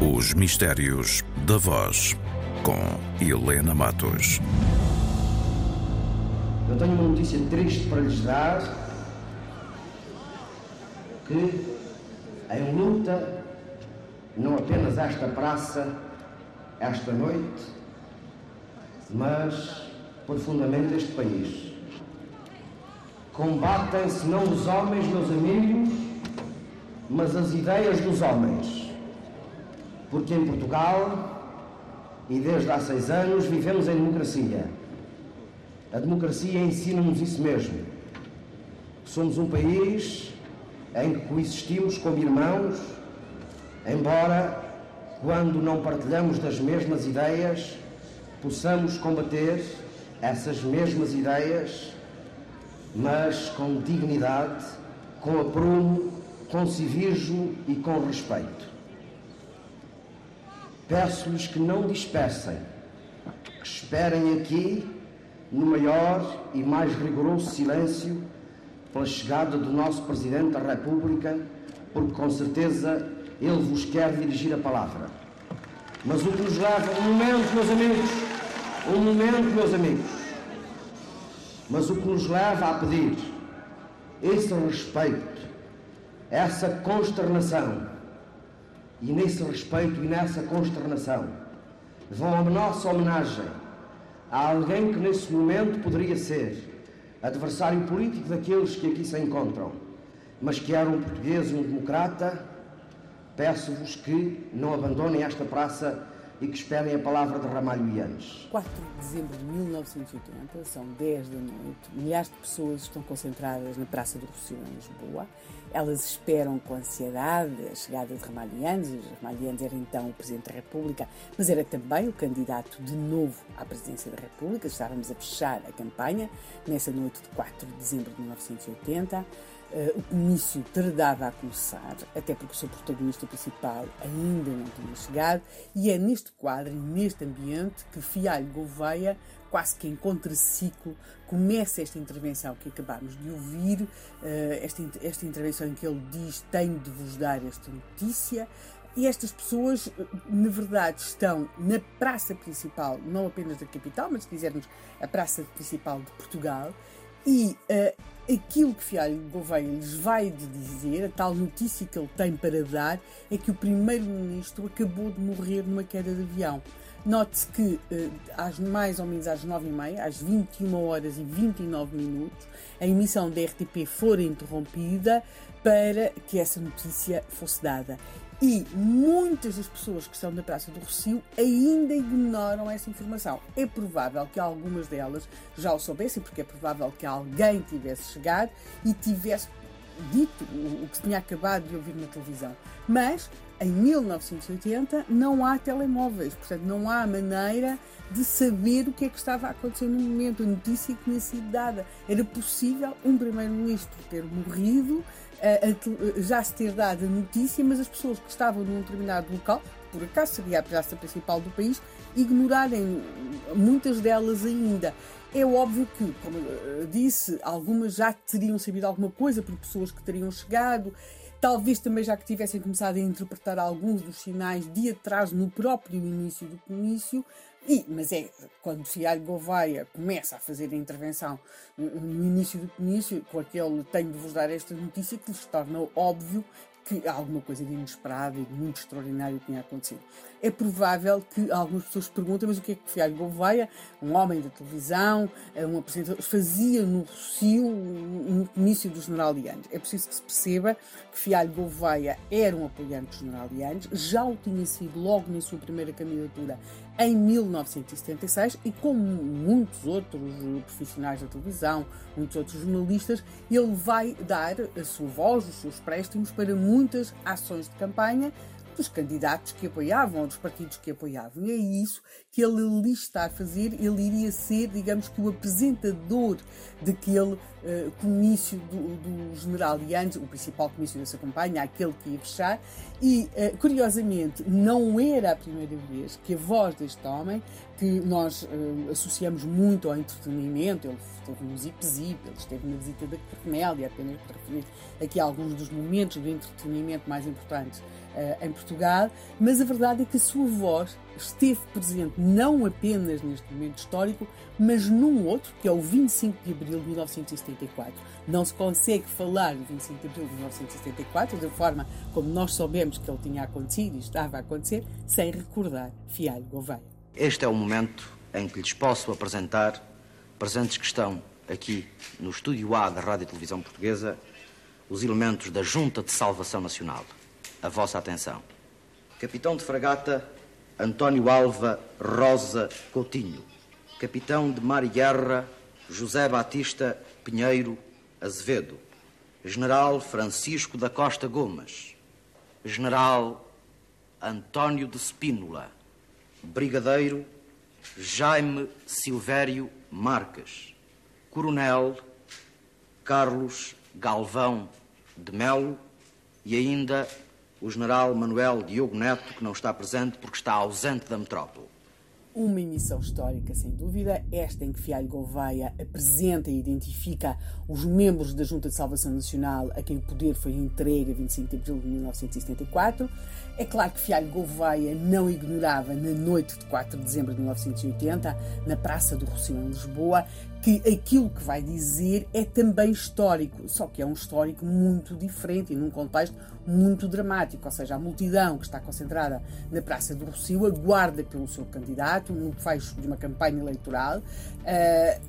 Os Mistérios da Voz, com Helena Matos. Eu tenho uma notícia triste para lhes dar: que em luta, não apenas esta praça, esta noite, mas profundamente este país. Combatem-se não os homens, meus amigos, mas as ideias dos homens porque em Portugal, e desde há seis anos, vivemos em democracia. A democracia ensina-nos isso mesmo. Somos um país em que coexistimos como irmãos, embora, quando não partilhamos das mesmas ideias, possamos combater essas mesmas ideias, mas com dignidade, com aprumo, com civismo e com respeito. Peço-lhes que não dispersem, que esperem aqui no maior e mais rigoroso silêncio pela chegada do nosso Presidente da República, porque com certeza ele vos quer dirigir a palavra. Mas o que nos leva, um momento, meus amigos, um momento, meus amigos, mas o que nos leva a pedir esse respeito, essa consternação, e nesse respeito e nessa consternação, vão a nossa homenagem a alguém que nesse momento poderia ser adversário político daqueles que aqui se encontram, mas que era um português, um democrata, peço-vos que não abandonem esta praça e que esperem a palavra de Ramalho Ianes. 4 de dezembro de 1980, são 10 da noite, milhares de pessoas estão concentradas na Praça do Rossio, em Lisboa. Elas esperam com ansiedade a chegada de Ramalho Ianes. Ramalho Ianes era então o Presidente da República, mas era também o candidato de novo à Presidência da República. Estávamos a fechar a campanha nessa noite de 4 de dezembro de 1980. Uh, o comício tardava a começar, até porque o seu protagonista principal ainda não tinha chegado, e é neste quadro e neste ambiente que Fialho Gouveia, quase que em contraciclo, começa esta intervenção que acabámos de ouvir, uh, esta, esta intervenção em que ele diz: Tenho de vos dar esta notícia. E estas pessoas, na verdade, estão na praça principal, não apenas da capital, mas se quisermos, a praça principal de Portugal, e uh, aquilo que Fialho Gouveia lhes vai dizer, a tal notícia que ele tem para dar, é que o primeiro-ministro acabou de morrer numa queda de avião. Note-se que uh, às mais ou menos às 9h30, às 21 horas e 29 minutos, a emissão da RTP fora interrompida para que essa notícia fosse dada. E muitas das pessoas que estão na Praça do Rocio ainda ignoram essa informação. É provável que algumas delas já o soubessem, porque é provável que alguém tivesse chegado e tivesse dito o que tinha acabado de ouvir na televisão. Mas em 1980 não há telemóveis, portanto não há maneira de saber o que é que estava a acontecer no momento, a notícia que tinha sido dada. Era possível um primeiro-ministro ter morrido já se ter dado a notícia, mas as pessoas que estavam num determinado local, por acaso seria a praça principal do país, ignorarem muitas delas ainda. É óbvio que, como disse, algumas já teriam sabido alguma coisa por pessoas que teriam chegado, talvez também já que tivessem começado a interpretar alguns dos sinais de atraso no próprio início do comício, e, mas é quando Fialho Gouveia começa a fazer a intervenção no início do comício, com aquele tenho de vos dar esta notícia, que lhes torna óbvio que alguma coisa de inesperado e de muito extraordinário tinha acontecido. É provável que algumas pessoas perguntem, mas o que é que Fialho Gouveia, um homem da televisão, eh, um apresentador, fazia no Rocio no comício do General Lianes? É preciso que se perceba que Fialho Gouveia era um apoiante do General Lianes, já o tinha sido logo na sua primeira candidatura em 1976 e como muitos outros profissionais da televisão, muitos outros jornalistas, ele vai dar a sua voz, os seus préstimos para muitas ações de campanha dos candidatos que apoiavam, ou dos partidos que apoiavam. E é isso que ele lhe está a fazer. Ele iria ser, digamos que, o apresentador daquele uh, comício do, do general Yanes, o principal comício dessa campanha, aquele que ia fechar, e, uh, curiosamente, não era a primeira vez que a voz deste homem, que nós uh, associamos muito ao entretenimento, ele esteve no Zip Zip, ele esteve na visita da Cornélia, apenas para referir aqui alguns dos momentos do entretenimento mais importantes uh, em Portugal, mas a verdade é que a sua voz esteve presente não apenas neste momento histórico, mas num outro, que é o 25 de abril de 1974. Não se consegue falar do 25 de abril de 1974 da forma como nós soubemos que ele tinha acontecido e estava a acontecer, sem recordar Fialho Gouveia. Este é o momento em que lhes posso apresentar presentes que estão aqui no estúdio A da Rádio e Televisão Portuguesa os elementos da Junta de Salvação Nacional. A vossa atenção. Capitão de Fragata António Alva Rosa Coutinho. Capitão de Mar e Guerra José Batista Pinheiro Azevedo. General Francisco da Costa Gomes. General António de Spínola. Brigadeiro Jaime Silvério Marques. Coronel Carlos Galvão de Melo e ainda o general Manuel Diogo Neto, que não está presente porque está ausente da metrópole. Uma emissão histórica, sem dúvida, esta em que Fialho Gouveia apresenta e identifica os membros da Junta de Salvação Nacional a quem o poder foi entregue a 25 de abril de 1974. É claro que Fialho Gouveia não ignorava, na noite de 4 de dezembro de 1980, na Praça do Rossio, em Lisboa, que aquilo que vai dizer é também histórico, só que é um histórico muito diferente e num contexto muito dramático, ou seja, a multidão que está concentrada na Praça do Rossio aguarda pelo seu candidato no fecho de uma campanha eleitoral uh,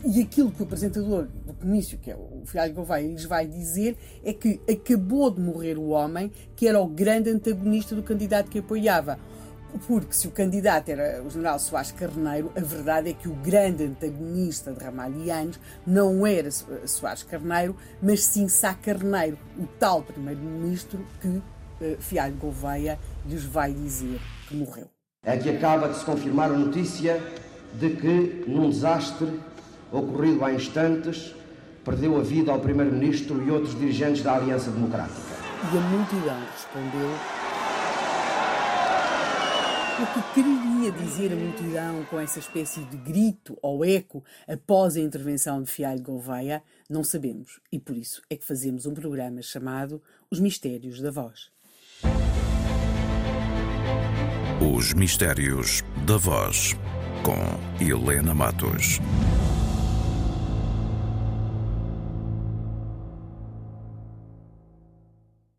e aquilo que o apresentador do comício, que é o Fialho Gouveia, lhes vai dizer é que acabou de morrer o homem que era o grande antagonista do candidato que apoiava. Porque se o candidato era o general Soares Carneiro, a verdade é que o grande antagonista de Ramalhianos não era Soares Carneiro, mas sim Sá Carneiro, o tal primeiro-ministro que uh, Fialho Gouveia lhes vai dizer que morreu. É que acaba de se confirmar a notícia de que, num desastre ocorrido há instantes, perdeu a vida ao primeiro-ministro e outros dirigentes da Aliança Democrática. E a multidão respondeu o que queria dizer a multidão com essa espécie de grito ou eco após a intervenção de Fialho Gouveia, não sabemos. E por isso é que fazemos um programa chamado Os Mistérios da Voz. Os Mistérios da Voz, com Helena Matos.